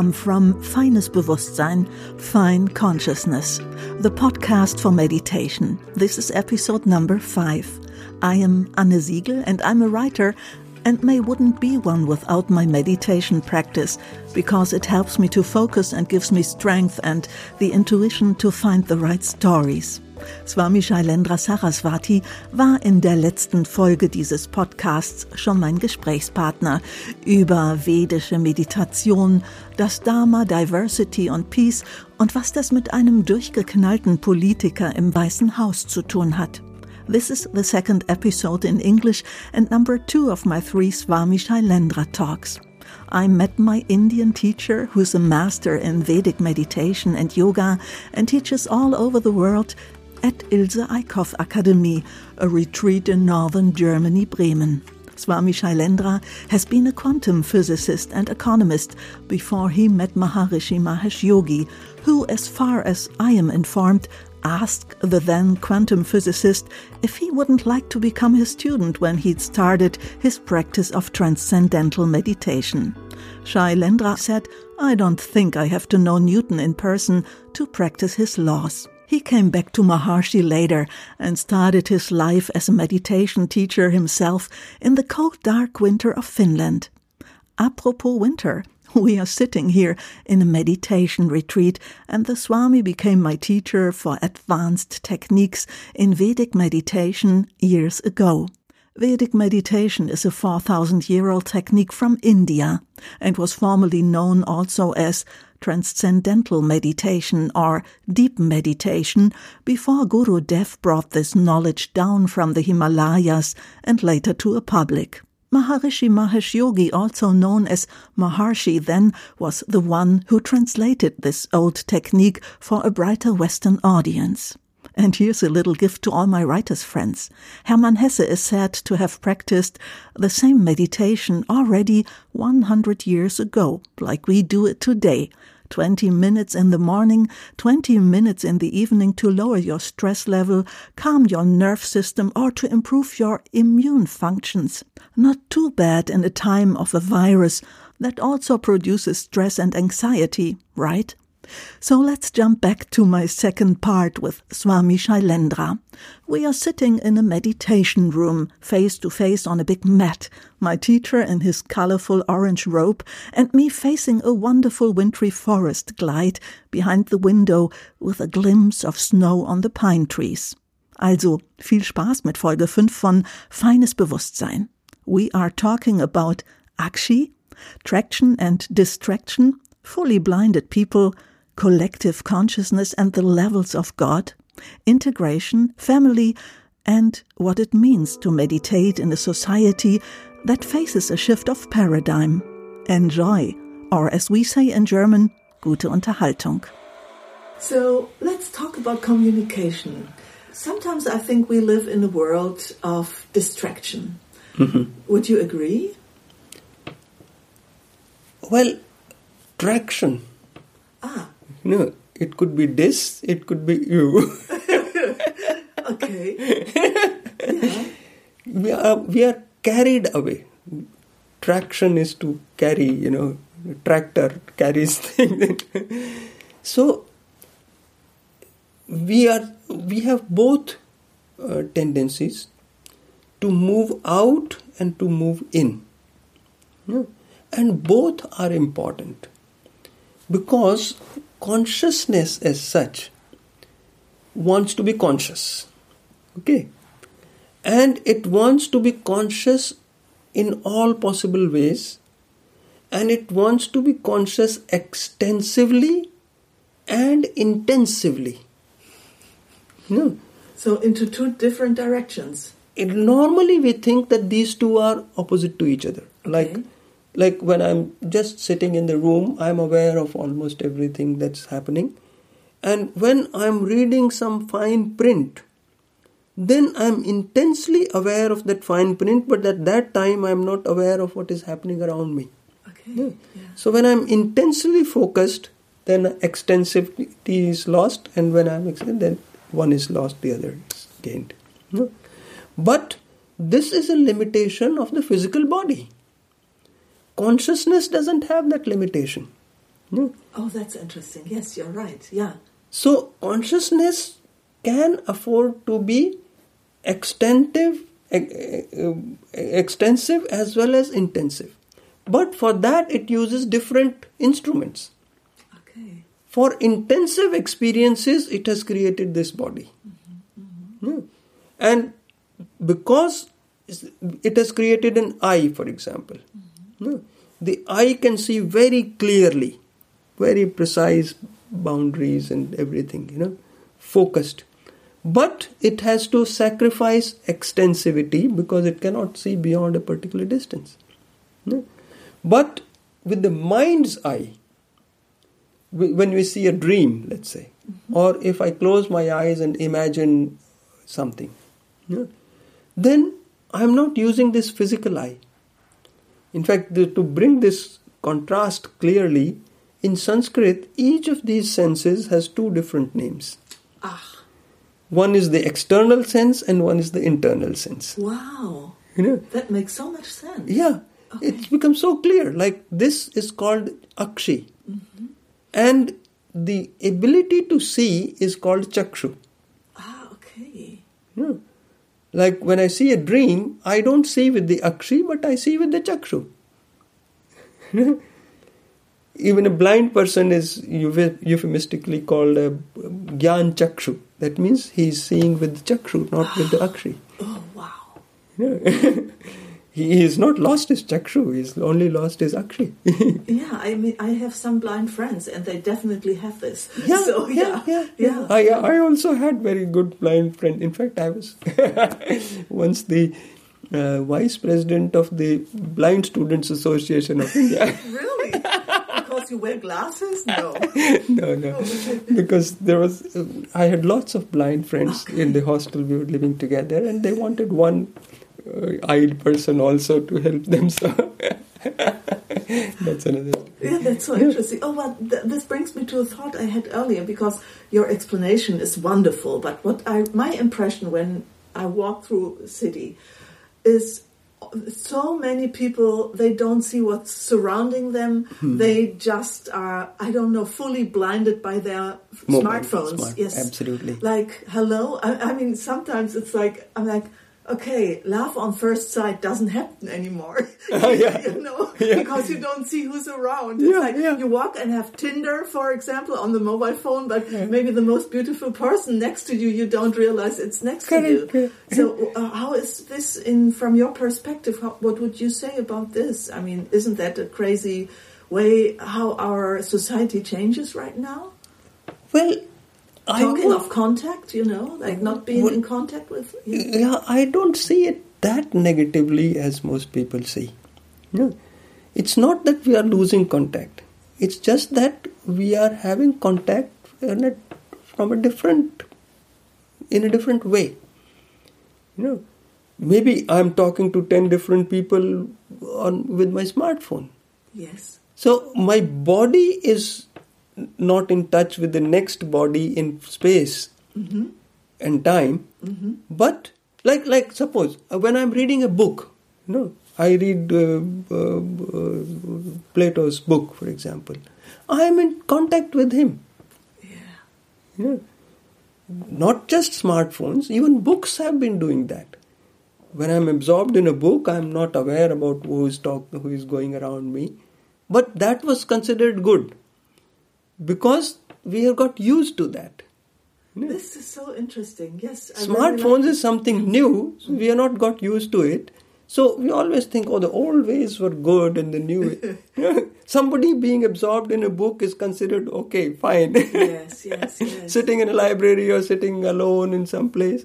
come from Feines Bewusstsein, Fine Consciousness, the podcast for meditation. This is episode number five. I am Anne Siegel and I'm a writer and may wouldn't be one without my meditation practice because it helps me to focus and gives me strength and the intuition to find the right stories. Swami Shailendra Saraswati war in der letzten Folge dieses Podcasts schon mein Gesprächspartner über vedische Meditation, das Dharma, Diversity und Peace und was das mit einem durchgeknallten Politiker im Weißen Haus zu tun hat. This is the second episode in English and number two of my three Swami Shailendra talks. I met my Indian teacher, who's a master in Vedic meditation and yoga and teaches all over the world at Ilse Eickhoff Academy, a retreat in northern Germany, Bremen. Swami Shailendra has been a quantum physicist and economist before he met Maharishi Mahesh Yogi, who, as far as I am informed, asked the then quantum physicist if he wouldn't like to become his student when he'd started his practice of transcendental meditation. Shailendra said, I don't think I have to know Newton in person to practice his laws. He came back to Maharshi later and started his life as a meditation teacher himself in the cold, dark winter of Finland. Apropos winter, we are sitting here in a meditation retreat, and the Swami became my teacher for advanced techniques in Vedic meditation years ago. Vedic meditation is a 4,000 year old technique from India and was formerly known also as transcendental meditation or deep meditation before Guru Dev brought this knowledge down from the Himalayas and later to a public. Maharishi Mahesh Yogi, also known as Maharshi, then was the one who translated this old technique for a brighter Western audience. And here's a little gift to all my writers' friends. Hermann Hesse is said to have practiced the same meditation already 100 years ago, like we do it today, 20 minutes in the morning, 20 minutes in the evening to lower your stress level, calm your nerve system, or to improve your immune functions. Not too bad in a time of a virus that also produces stress and anxiety, right? So let's jump back to my second part with Swami Shailendra. We are sitting in a meditation room, face to face on a big mat, my teacher in his colorful orange robe, and me facing a wonderful wintry forest glide behind the window with a glimpse of snow on the pine trees. Also, viel Spaß mit Folge 5 von Feines Bewusstsein. We are talking about Akshi, traction and distraction, fully blinded people, collective consciousness and the levels of God, integration, family, and what it means to meditate in a society that faces a shift of paradigm. Enjoy, or as we say in German, gute Unterhaltung. So let's talk about communication. Sometimes I think we live in a world of distraction. Mm-hmm. Would you agree? Well, traction. No, it could be this, it could be you. okay. Yeah. We are we are carried away. Traction is to carry, you know, tractor carries things. so we are we have both uh, tendencies to move out and to move in. Yeah? And both are important because consciousness as such wants to be conscious. Okay? And it wants to be conscious in all possible ways and it wants to be conscious extensively and intensively. No. So, into two different directions. It, normally, we think that these two are opposite to each other. Okay. Like like when i'm just sitting in the room i'm aware of almost everything that's happening and when i'm reading some fine print then i'm intensely aware of that fine print but at that time i'm not aware of what is happening around me Okay. Yeah. Yeah. so when i'm intensely focused then extensivity is lost and when i'm ex- then one is lost the other is gained Yeah. but this is a limitation of the physical body consciousness doesn't have that limitation Yeah. Oh, that's interesting. Yes, you're right. Yeah. So consciousness can afford to be extensive, extensive as well as intensive. But for that, it uses different instruments. Okay. For intensive experiences, it has created this body. Yeah. And because it has created an eye, for example, Yeah. Hmm. the eye can see very clearly, very precise boundaries and everything, you know, focused. But it has to sacrifice extensivity because it cannot see beyond a particular distance. Yeah. But with the mind's eye, when we see a dream, let's say, mm-hmm. or if I close my eyes and imagine something, yeah, then I'm not using this physical eye. In fact, the, to bring this contrast clearly, in Sanskrit, each of these senses has two different names. Ah, One is the external sense, and one is the internal sense. wow. You know, That makes so much sense. yeah, it's become so clear. Like this is called akshi, and the ability to see is called chakshu. Ah, okay. Yeah. Like when I see a dream, I don't see with the akshi, but I see with the chakshu. Even a blind person is euphemistically called a gyan chakshu. That means he's seeing with the chakshu, not with the akshi. Oh, wow. He is not lost his chakshu, he's only lost his akshi. Yeah, I mean, I have some blind friends, and they definitely have this. Yeah, so, yeah, yeah, yeah. I, I also had very good blind friend. In fact, I was once the uh, vice president of the Blind Students Association of India. Really? because you wear glasses? No. no, no, because there was uh, I had lots of blind friends in the hostel we were living together, and they wanted one uh, eyed person also to help them. So that's another. Yeah, that's so interesting. Oh, well, th- this brings me to a thought I had earlier because your explanation is wonderful. But what I, my impression when I walk through city is so many people they don't see what's surrounding them. They just are, I don't know, fully blinded by their Mobile, smartphones. smart, yes, absolutely. Like, hello. I, I mean, sometimes it's like I'm like. Okay, love on first sight doesn't happen anymore. yeah. you know, Yeah. because you don't see who's around. It's Yeah, like yeah. you walk and have Tinder, for example, on the mobile phone, but maybe the most beautiful person next to you, you don't realize it's next to you. So, uh, how is this in from your perspective? How, what would you say about this? I mean, isn't that a crazy way how our society changes right now? Well, Talking would- of contact, you know, like not being in contact with. You. yeah, I don't see it that negatively as most people see. No. It's not that we are losing contact. It's just that we are having contact in a, from a different, in a different way. You know, maybe I'm talking to ten different people on with my smartphone. Yes. So my body is not in touch with the next body in space and time, but like like suppose uh, when I'm reading a book, you know, I read uh, uh, uh, Plato's book, for example. I am in contact with him. Yeah. You know, not just smartphones, even books have been doing that. When I'm absorbed in a book, I'm not aware about who is talk, who is going around me. But that was considered good because we have got used to that. This is so interesting. Yes. I Smartphones is something new, so we are not got used to it. So we always think, oh, the old ways were good and the new. way- Somebody being absorbed in a book is considered okay, fine. Yes, yes, yes. sitting in a library or sitting alone in some place.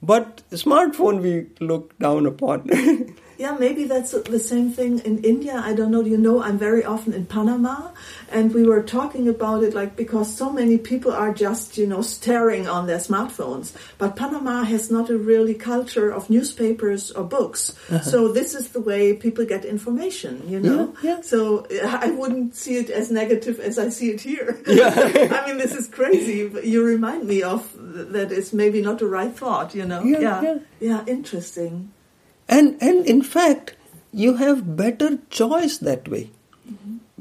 But smartphone we look down upon. Yeah, maybe that's the same thing in India. I don't know. You know, I'm very often in Panama, and we were talking about it like because so many people are just, you know, staring on their smartphones. But Panama has not a really culture of newspapers or books. So this is the way people get information, you know? Uh-huh. Yeah, yeah. So uh, I wouldn't see it as negative as I see it here. Yeah. I mean, this is crazy. But you remind me of th- that is maybe not the right thought, you know? Yeah. yeah. yeah interesting. And and in fact, you have better choice that way.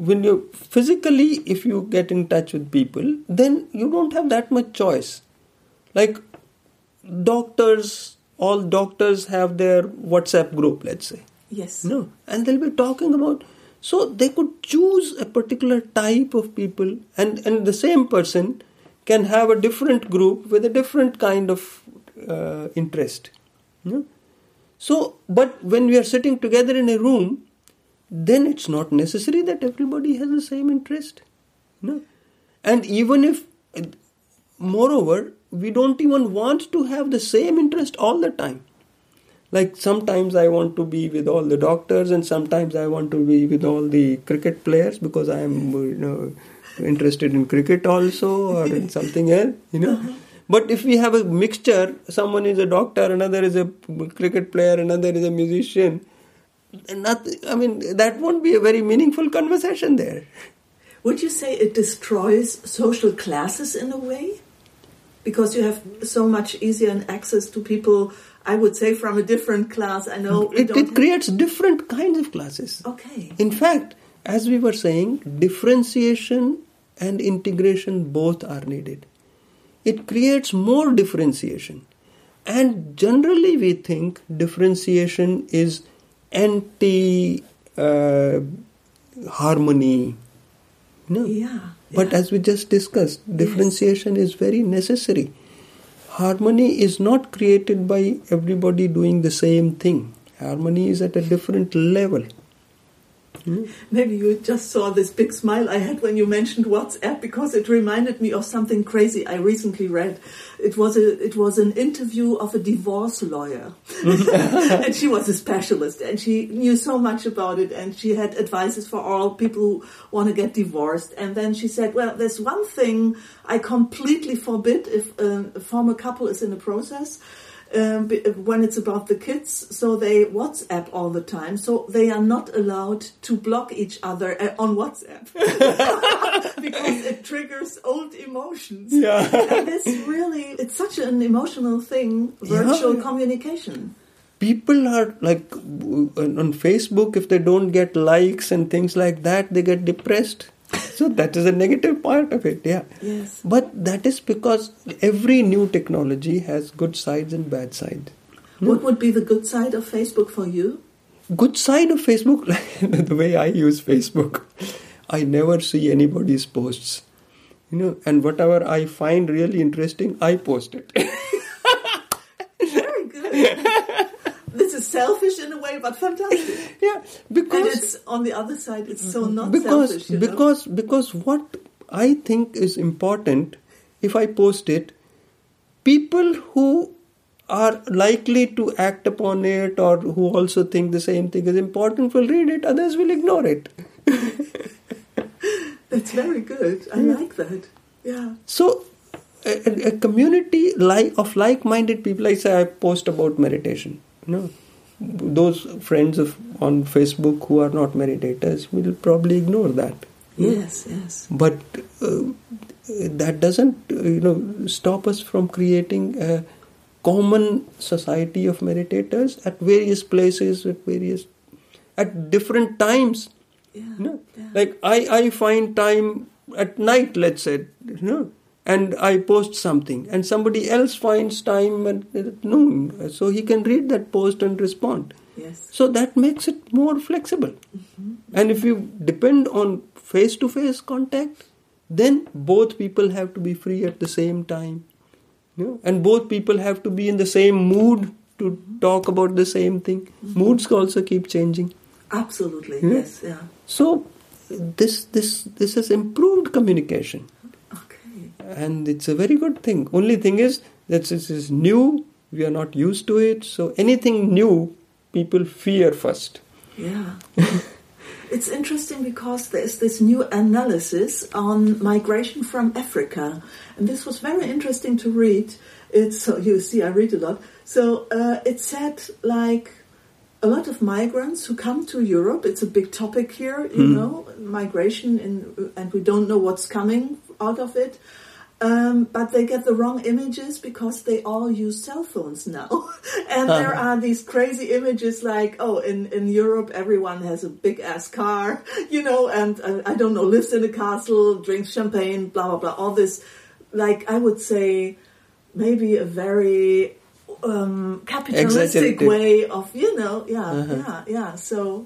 when you physically, if you get in touch with people, then you don't have that much choice. Like doctors, all doctors have their WhatsApp group, let's say. Yes. No, and they'll be talking about. So they could choose a particular type of people, and and the same person can have a different group with a different kind of uh, interest. No? So, but when we are sitting together in a room, then it's not necessary that everybody has the same interest. No, and even if, moreover, we don't even want to have the same interest all the time. Like sometimes i want to be with all the doctors and sometimes i want to be with all the cricket players because i am you know interested in cricket also or in something else you know uh-huh. But if we have a mixture someone is a doctor another is a cricket player another is a musician not, i mean that won't be a very meaningful conversation there would you say it destroys social classes in a way because you have so much easier an access to people I would say from a different class. I know it, it creates different kinds of classes. Okay. In fact, as we were saying, differentiation and integration both are needed. It creates more differentiation. And generally, we think differentiation is anti uh, harmony. No. Yeah. But yeah. as we just discussed, differentiation yes. is very necessary harmony is not created by everybody doing the same thing. Harmony is at a different level. Maybe you just saw this big smile I had when you mentioned WhatsApp because it reminded me of something crazy I recently read. It was a it was an interview of a divorce lawyer, and she was a specialist and she knew so much about it and she had advices for all people who want to get divorced. And then she said, "Well, there's one thing I completely forbid if um, a former couple is in a process." Um, when it's about the kids, so they WhatsApp all the time. So they are not allowed to block each other uh, on WhatsApp because it triggers old emotions. Yeah, and it's really it's such an emotional thing. Virtual yeah. communication. People are like on Facebook. If they don't get likes and things like that, they get depressed so that is a negative part of it yeah. Yes. But that is because every new technology has good sides and bad sides. What would be the good side of facebook for you? Good side of facebook? The way i use facebook i never see anybody's posts. You know and whatever i find really interesting i post it. Very good this is selfish in a way, but fantastic. yeah, because and it's on the other side, it's so not because, selfish. You know? because because what I think is important, if I post it, people who are likely to act upon it or who also think the same thing is important will read it. Others will ignore it. That's very good. I yeah. like that. Yeah. So a, a, community like of like-minded people. I say I post about meditation know, those friends of on Facebook who are not meditators will probably ignore that. Yes, yes. But uh, that doesn't, you know, stop us from creating a common society of meditators at various places, at various, at different times. Yeah, you know? yeah. Like I, I find time at night, let's say, you know, and I post something, and somebody else finds time at, at noon, so he can read that post and respond. Yes. So that makes it more flexible. Mm-hmm. And if you depend on face to face contact, then both people have to be free at the same time. You know? And both people have to be in the same mood to talk about the same thing. Mm-hmm. Moods also keep changing. Absolutely, yes, yeah. So this this this has improved communication and it's a very good thing. Only thing is that this is new, we are not used to it, so anything new, people fear first. Yeah. it's interesting because there's this new analysis on migration from Africa, and this was very interesting to read. It's so you see, I read a lot. So uh, it said like a lot of migrants who come to Europe. It's a big topic here, you mm. know, migration, in, and we don't know what's coming out of it. Um, but they get the wrong images because they all use cell phones now. and there are these crazy images like, oh, in, in Europe, everyone has a big ass car, you know, and uh, I don't know, lives in a castle, drinks champagne, blah, blah, blah. All this, like, I would say, maybe a very um, capitalistic way of, you know, yeah, Uh-huh. yeah, yeah. So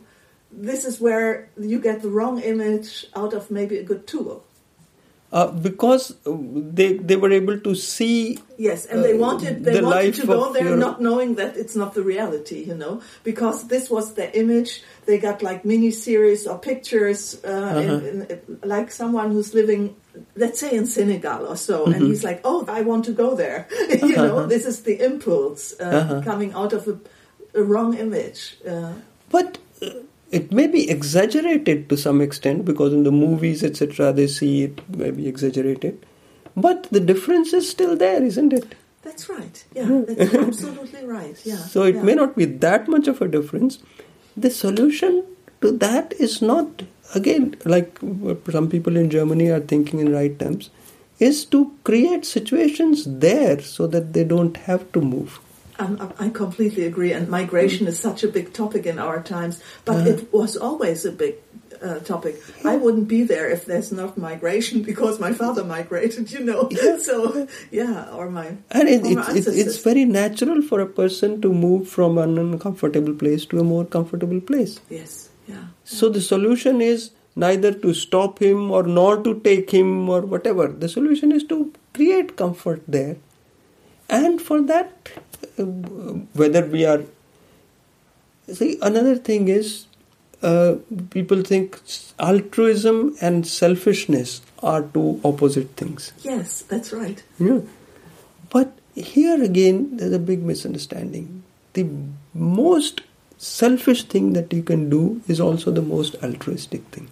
this is where you get the wrong image out of maybe a good tool. Uh, because uh, they they were able to see Yes, and they Uh, wanted they the wanted to go there your- not knowing that it's not the reality, you know, because this was their image. They got like mini series or pictures, uh, Uh-huh. in, in, like someone who's living, let's say in Senegal or so, Mm-hmm. and he's like, "Oh, I want to go there." you know, this is the impulse uh, Uh-huh. coming out of a, a wrong image. Uh, But it may be exaggerated to some extent because in the movies, etc., they see it maybe exaggerated. But the difference is still there, isn't it? that's right. Yeah, that's absolutely right. Yeah. So it yeah. may not be that much of a difference. The solution to that is not, again, like some people in Germany are thinking in right terms, is to create situations there so that they don't have to move. Um, I completely agree, and migration is such a big topic in our times, but Uh-huh. it was always a big uh, topic. I wouldn't be there if there's not migration because my father migrated, you know. So, yeah, or my And it, it, it, it's very natural for a person to move from an uncomfortable place to a more comfortable place. yes, yeah, So the solution is neither to stop him or nor to take him or whatever. The solution is to create comfort there. And for that, uh, whether we are. See, another thing is uh, people think altruism and selfishness are two opposite things. yes, that's right. You know, but here again, there's a big misunderstanding. The most selfish thing that you can do is also the most altruistic thing.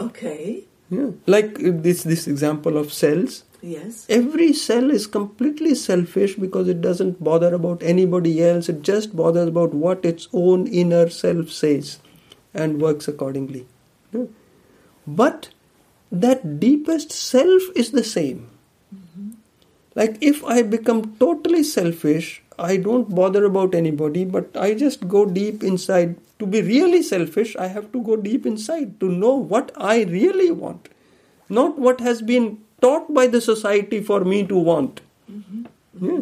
Okay, Yeah. Like this this example of cells. yes, Every cell is completely selfish because it doesn't bother about anybody else. It just bothers about what its own inner self says and works accordingly. Yeah. But that deepest self is the same. Mm-hmm. Like if I become totally selfish, I don't bother about anybody, but I just go deep inside. To be really selfish, I have to go deep inside to know what I really want, not what has been taught by the society for me to want. Yeah.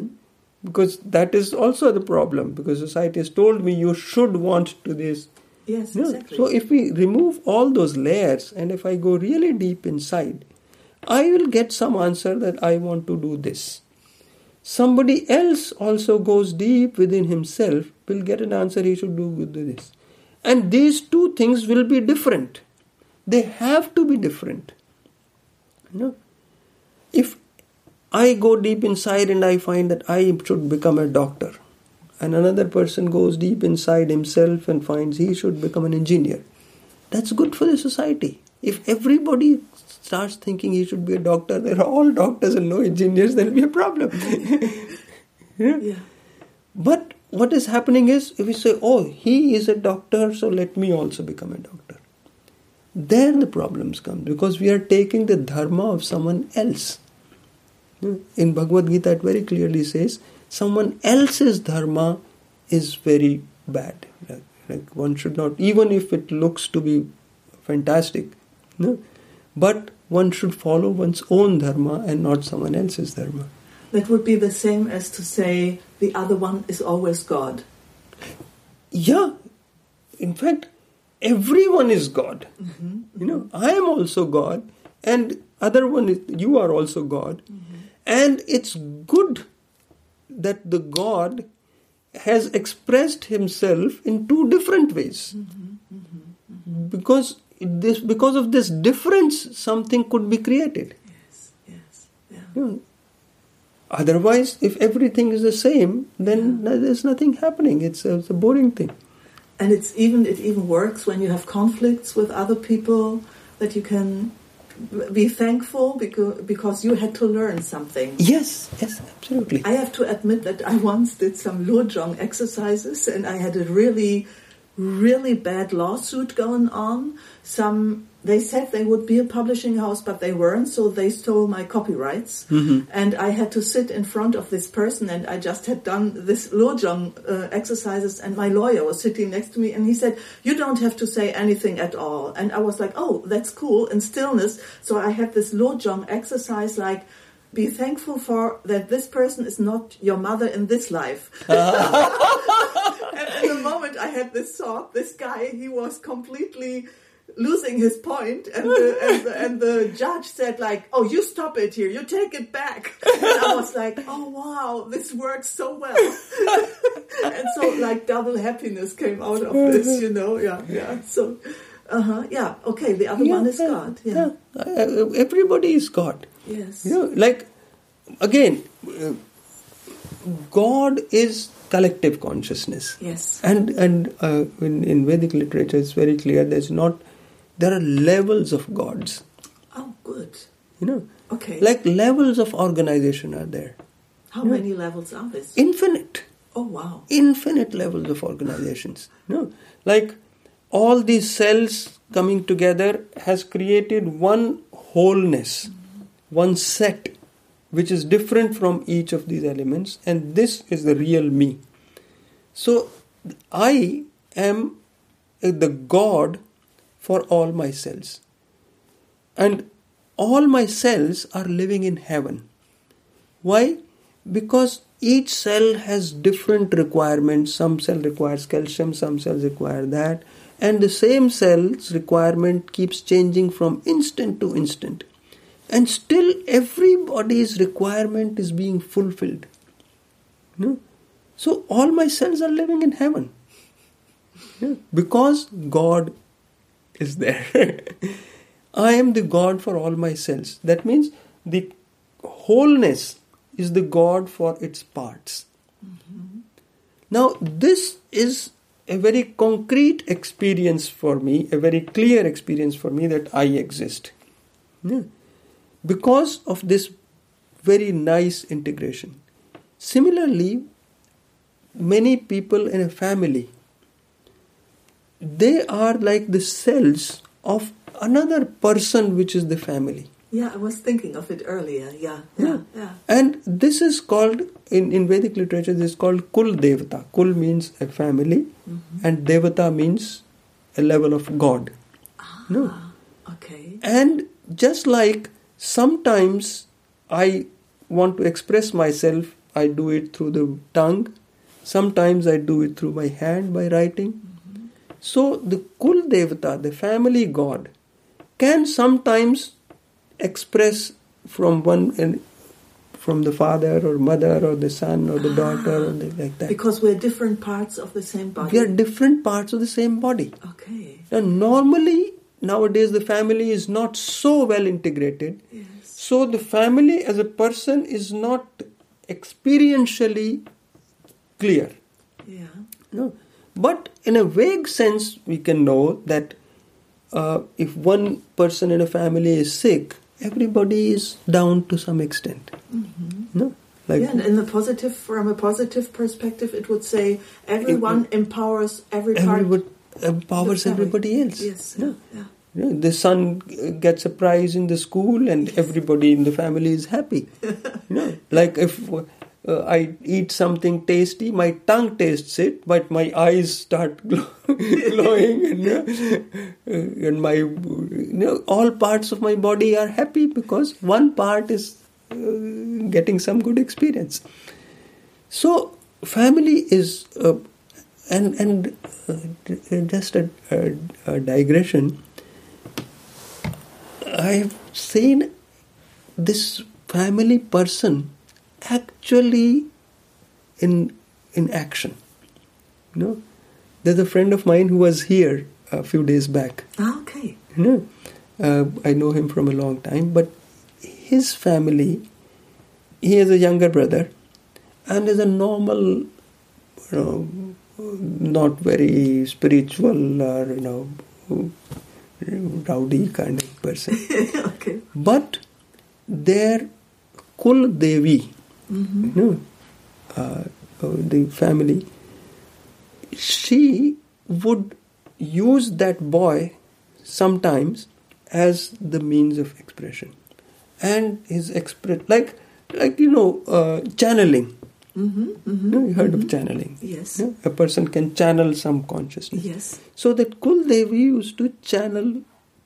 Because that is also the problem, because society has told me you should want to this. yes, Yeah. exactly. So if we remove all those layers and if I go really deep inside, I will get some answer that I want to do this. Somebody else also goes deep within himself, will get an answer he should do with this. And these two things will be different. They have to be different. You know? If I go deep inside and I find that I should become a doctor, and another person goes deep inside himself and finds he should become an engineer, that's good for the society. If everybody starts thinking he should be a doctor, there are all doctors and no engineers, there'll be a problem. Yeah. yeah, But what is happening is if we say, oh, he is a doctor, so let me also become a doctor. Then the problems come because we are taking the dharma of someone else. In Bhagavad Gita, it very clearly says someone else's dharma is very bad. Like, like one should not, even if it looks to be fantastic, no? but one should follow one's own dharma and not someone else's dharma. that would be the same as to say the other one is always God. Yeah, in fact, everyone is God. Mm-hmm. You know, I am also God, and other one is you are also God, mm-hmm. and it's good that the God has expressed himself in two different ways mm-hmm. because this because of this difference something could be created. Yes, yes, yeah. you know, otherwise if everything is the same then there's nothing happening. It's a, it's a boring thing. And it's even it even works when you have conflicts with other people that you can be thankful because because you had to learn something. yes yes absolutely. I have to admit that I once did some Lojong exercises and I had a really, really bad lawsuit going on. Some they said they would be a publishing house, but they weren't, so they stole my copyrights. Mm-hmm. And I had to sit in front of this person, and I just had done this lojong uh, exercises, and my lawyer was sitting next to me, and he said, "You don't have to say anything at all." And I was like, "Oh, that's cool," in stillness. So I had this lojong exercise, like. Be thankful for that this person is not your mother in this life. and in the moment I had this thought, this guy, he was completely losing his point and the, and, the, and the judge said like oh you stop it here. You take it back. And i was like oh wow. This works so well. And so like double happiness came out of this you know? Yeah. Yeah. So uh-huh. Yeah. Okay. The other one is god. Yeah, Uh, everybody is God. Yes You know, like again, God is collective consciousness. yes and and uh, in, in Vedic literature, it's very clear. There's not there are levels of gods. oh good You know, okay like levels of organization are there. how many levels are this Infinite, oh wow infinite levels of organizations. You know, like all these cells coming together has created one wholeness, one set, which is different from each of these elements, and this is the real me. So I am the God for all my cells. And all my cells are living in heaven. Why? Because each cell has different requirements. Some cell requires calcium, some cells require that. And the same cell's requirement keeps changing from instant to instant. And still everybody's requirement is being fulfilled. No? So all my cells are living in heaven. Because God is there. I am the God for all my cells. That means the wholeness is the God for its parts. Mm-hmm. Now, this is a very concrete experience for me, a very clear experience for me that I exist. Yeah. Because of this very nice integration. Similarly, many people in a family they are like the cells of another person which is the family. Yeah i was thinking of it earlier. Yeah yeah yeah. and this is called in, in vedic literature this is called kul devata. Kul means a family and devata means a level of god. No. Ah, okay. And just like sometimes I want to express myself, I do it through the tongue. Sometimes I do it through my hand by writing. So the Kul Devata, the family god, can sometimes express from one and from the father or mother or the son or the daughter or the, like that. because we're different parts of the same body We are different parts of the same body. okay Now, normally, nowadays, the family is not so well integrated. yes So, the family as a person is not experientially clear. yeah No. But in a vague sense, we can know that uh, if one person in a family is sick, everybody is down to some extent. No? Like, yeah, and in the positive, from a positive perspective, it would say everyone empowers every part. everybody empowers everybody else. Yes, No? yeah. You know, the son uh, gets a prize in the school and everybody in the family is happy. you know, like if uh, I eat something tasty, my tongue tastes it, but my eyes start glow- glowing, and, uh, and my you know all parts of my body are happy because one part is uh, getting some good experience. So family is, uh, and and uh, just a, a, a digression. I've seen this family person actually in in action. You know, there's a friend of mine who was here a few days back. Ah, okay. You know, uh, I know him from a long time, but his family, he has a younger brother, and is a normal, you know, not very spiritual or you know, rowdy kind of person. okay. But their Kul Devi, you know, uh, uh, the family, she would use that boy sometimes as the means of expression and his express like like you know uh, channeling Mm-hmm, mm-hmm, you, you heard mm-hmm. of channeling Yes. A person can channel some consciousness Yes. so that Kul Devi used to channel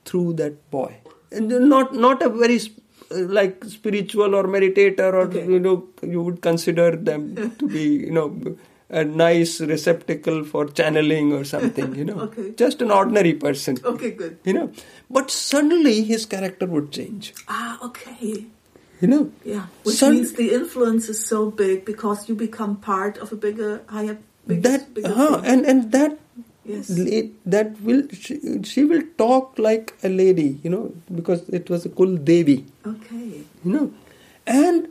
through that boy and not not a very uh, like spiritual or meditator or Okay. you know you would consider them to be you know a nice receptacle for channeling or something you know Okay. just an ordinary person Okay, good. you know but suddenly his character would change Ah, okay. You know Yeah. Which means the influence is so big because you become part of a bigger, higher, bigger, that bigger huh, and and that Yes. that will she, she will talk like a lady you know because it was a kul devi Okay. you know and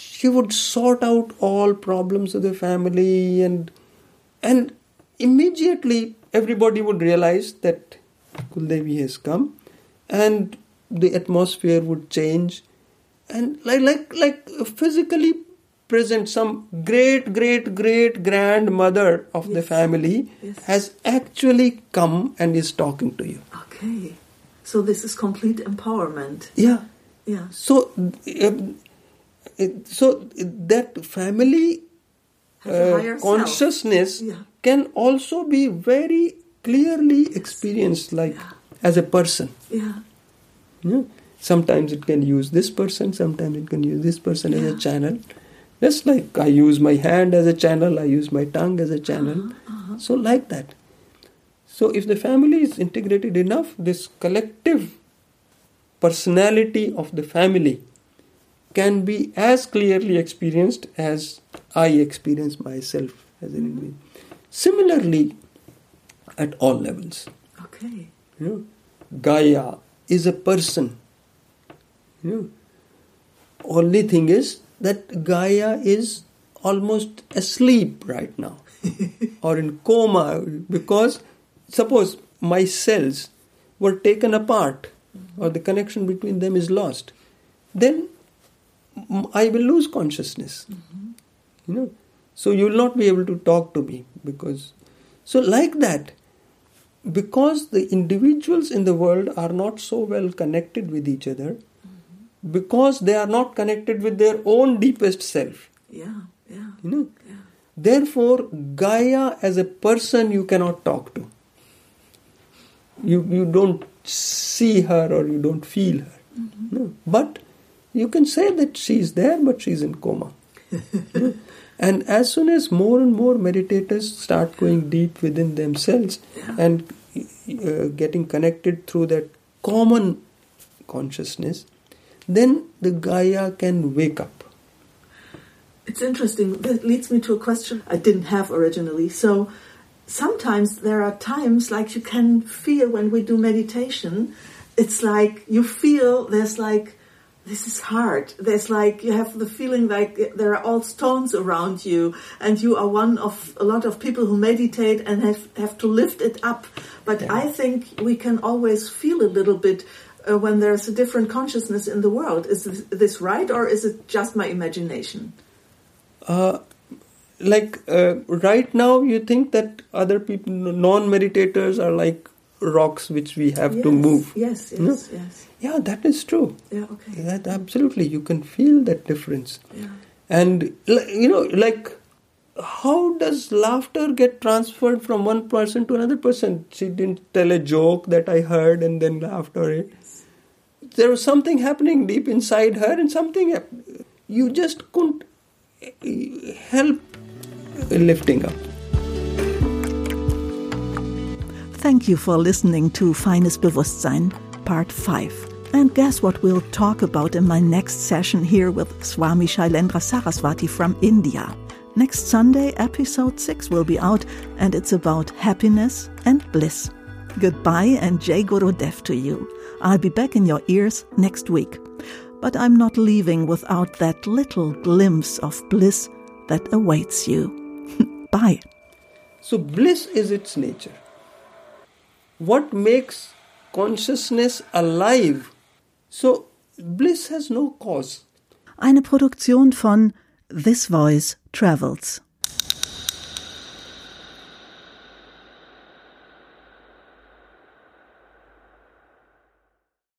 she would sort out all problems of the family and and immediately everybody would realize that kuldevi has come and the atmosphere would change and like like like physically present some great great great grandmother of the family Yes. has actually come and is talking to you Okay. So this is complete empowerment. yeah Yeah. So, um, so that family uh, consciousness Yeah. can also be very clearly experienced, like Yeah. as a person. Yeah. Know? Sometimes it can use this person, sometimes it can use this person as a channel. Just like I use my hand as a channel, I use my tongue as a channel. Uh-huh. So, like that. So, if the family is integrated enough, this collective personality of the family can be as clearly experienced as I experience myself as an individual. Similarly, at all levels. Okay. You know, Gaia is a person. You only thing is that Gaia is almost asleep right now. Or in coma because suppose my cells were taken apart or the connection between them is lost then I will lose consciousness. Mm-hmm. You know? So you will not be able to talk to me because so like that because the individuals in the world are not so well connected with each other because they are not connected with their own deepest self Yeah. Yeah. you know Yeah. therefore gaia as a person you cannot talk to you you don't see her or you don't feel her no but you can say that she's there but she's in coma and as soon as more and more meditators start going deep within themselves Yeah. and uh, getting connected through that common consciousness then the gaia can wake up It's interesting. That leads me to a question I didn't have originally. So sometimes there are times like you can feel when we do meditation, it's like you feel there's like this is hard. There's like you have the feeling like there are all stones around you, and you are one of a lot of people who meditate and have have to lift it up. But Yeah. I think we can always feel a little bit uh, when there's a different consciousness in the world. Is this, this right, or is it just my imagination? uh, like uh, right now you think that other people non-meditators are like rocks which we have to move Yes, yes, No? yes. yeah that is true Yeah, okay. that absolutely you can feel that difference Yeah. and you know like how does laughter get transferred from one person to another person she didn't tell a joke that i heard and then laughed or it there was something happening deep inside her and something you just couldn't uh, help lifting up Thank you for listening to Feines Bewusstsein, Part 5. And guess what we'll talk about in my next session here with Swami Shailendra Saraswati from India. Next Sunday, episode 6 will be out, and it's about happiness and bliss. Goodbye and Jai Guru Dev to you. I'll be back in your ears next week. But I'm not leaving without that little glimpse of bliss that awaits you. Bye. So, bliss is its nature. What makes consciousness alive? So, bliss has no cause. Eine Produktion von This Voice Travels.